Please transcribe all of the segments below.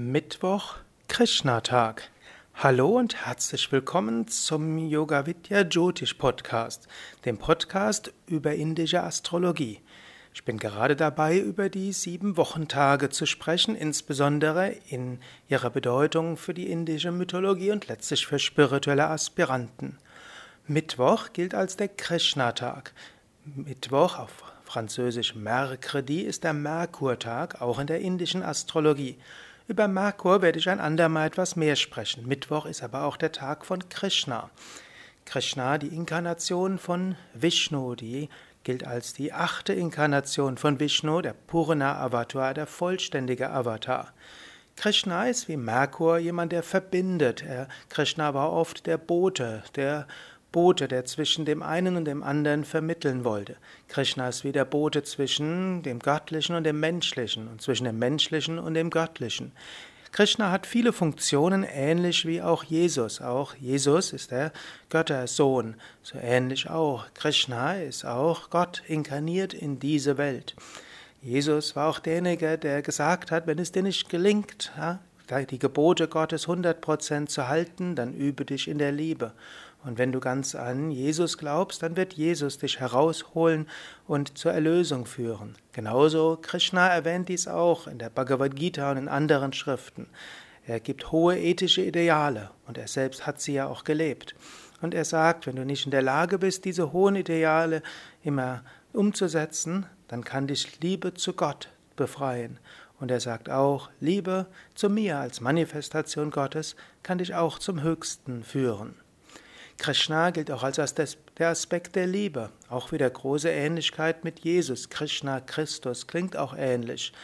Mittwoch, Krishna-Tag. Hallo und herzlich willkommen zum Yoga Vidya Jyotish Podcast, dem Podcast über indische Astrologie. Ich bin gerade dabei, über die sieben Wochentage zu sprechen, insbesondere in ihrer Bedeutung für die indische Mythologie und letztlich für spirituelle Aspiranten. Mittwoch gilt als der Krishna-Tag. Mittwoch auf Französisch Mercredi ist der Merkurtag, auch in der indischen Astrologie. Über Merkur werde ich ein andermal etwas mehr sprechen. Mittwoch ist aber auch der Tag von Krishna. Krishna, die Inkarnation von Vishnu, die gilt als die achte Inkarnation von Vishnu, der Purna Avatar, der vollständige Avatar. Krishna ist wie Merkur jemand, der verbindet. Er, Krishna war oft der Bote, der Bote, der zwischen dem einen und dem anderen vermitteln wollte. Krishna ist wie der Bote zwischen dem Göttlichen und dem Menschlichen und zwischen dem Menschlichen und dem Göttlichen. Krishna hat viele Funktionen, ähnlich wie auch Jesus. Auch Jesus ist der Göttersohn, so ähnlich auch. Krishna ist auch Gott inkarniert in diese Welt. Jesus war auch derjenige, der gesagt hat, wenn es dir nicht gelingt, die Gebote Gottes 100% zu halten, dann übe dich in der Liebe. Und wenn du ganz an Jesus glaubst, dann wird Jesus dich herausholen und zur Erlösung führen. Genauso Krishna erwähnt dies auch in der Bhagavad Gita und in anderen Schriften. Er gibt hohe ethische Ideale und er selbst hat sie ja auch gelebt. Und er sagt, wenn du nicht in der Lage bist, diese hohen Ideale immer umzusetzen, dann kann dich Liebe zu Gott befreien. Und er sagt auch, Liebe zu mir als Manifestation Gottes kann dich auch zum Höchsten führen. Krishna gilt auch als der Aspekt der Liebe, auch wieder große Ähnlichkeit mit Jesus. Krishna, Christus klingt auch ähnlich.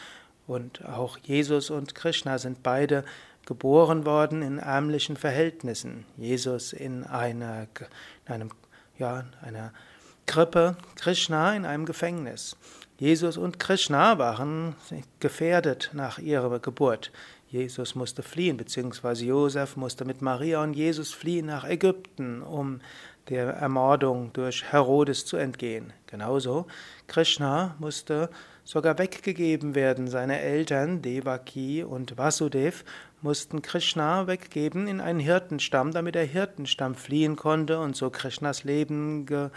Und auch Jesus und Krishna sind beide geboren worden in ärmlichen Verhältnissen. Jesus in einer, in einem, ja, einer Krippe, Krishna in einem Gefängnis. Jesus und Krishna waren gefährdet nach ihrer Geburt. Jesus musste fliehen, beziehungsweise Josef musste mit Maria und Jesus fliehen nach Ägypten, um der Ermordung durch Herodes zu entgehen. Genauso, Krishna musste sogar weggegeben werden. Seine Eltern, Devaki und Vasudev, mussten Krishna weggeben in einen Hirtenstamm, damit der Hirtenstamm fliehen konnte und so Krishnas Leben ge,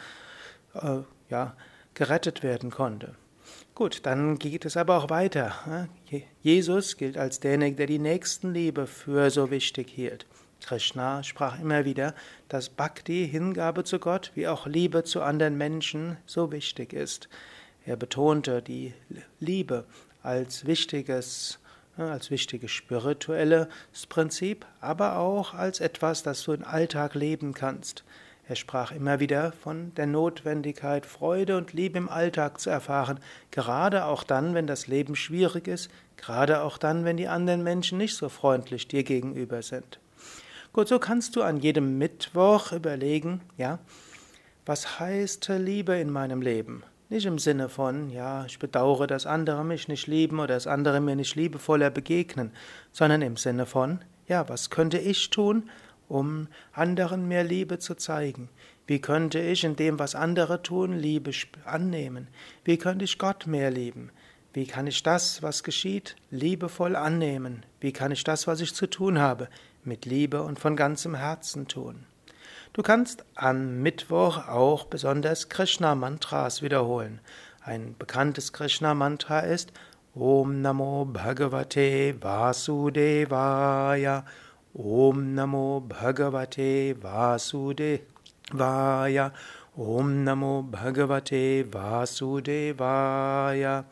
äh, ja, gerettet werden konnte. Gut, dann geht es aber auch weiter. Jesus gilt als derjenige, der die Nächstenliebe für so wichtig hielt. Krishna sprach immer wieder, dass Bhakti, Hingabe zu Gott, wie auch Liebe zu anderen Menschen so wichtig ist. Er betonte die Liebe als wichtiges, als wichtiges spirituelles Prinzip, aber auch als etwas, das du im Alltag leben kannst. Er sprach immer wieder von der Notwendigkeit, Freude und Liebe im Alltag zu erfahren, gerade auch dann, wenn das Leben schwierig ist, gerade auch dann, wenn die anderen Menschen nicht so freundlich dir gegenüber sind. Gut, so kannst du an jedem Mittwoch überlegen, ja, was heißt Liebe in meinem Leben? Nicht im Sinne von, ja, ich bedauere, dass andere mich nicht lieben oder dass andere mir nicht liebevoller begegnen, sondern im Sinne von, ja, was könnte ich tun, um anderen mehr Liebe zu zeigen? Wie könnte ich in dem, was andere tun, Liebe annehmen? Wie könnte ich Gott mehr lieben? Wie kann ich das, was geschieht, liebevoll annehmen? Wie kann ich das, was ich zu tun habe, mit Liebe und von ganzem Herzen tun? Du kannst am Mittwoch auch besonders Krishna-Mantras wiederholen. Ein bekanntes Krishna-Mantra ist Om Namo Bhagavate Vasudevaya. Om Namo Bhagavate Vasudevaya. Om Namo Bhagavate Vasudevaya.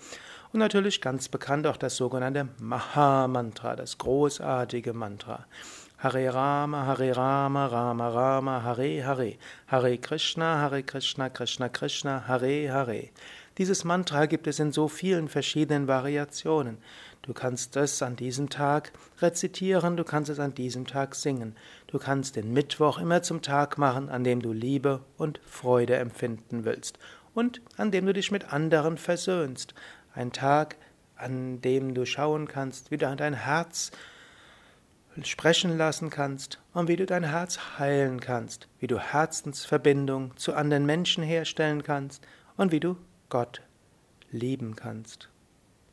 Und natürlich ganz bekannt auch das sogenannte Maha-Mantra, das großartige Mantra. Hare Rama, Hare Rama, Rama Rama, Hare Hare. Hare Krishna, Hare Krishna, Krishna Krishna, Hare Hare. Dieses Mantra gibt es in so vielen verschiedenen Variationen. Du kannst es an diesem Tag rezitieren, du kannst es an diesem Tag singen. Du kannst den Mittwoch immer zum Tag machen, an dem du Liebe und Freude empfinden willst und an dem du dich mit anderen versöhnst. Ein Tag, an dem du schauen kannst, wie du dein Herz sprechen lassen kannst und wie du dein Herz heilen kannst, wie du Herzensverbindung zu anderen Menschen herstellen kannst und wie du Gott lieben kannst.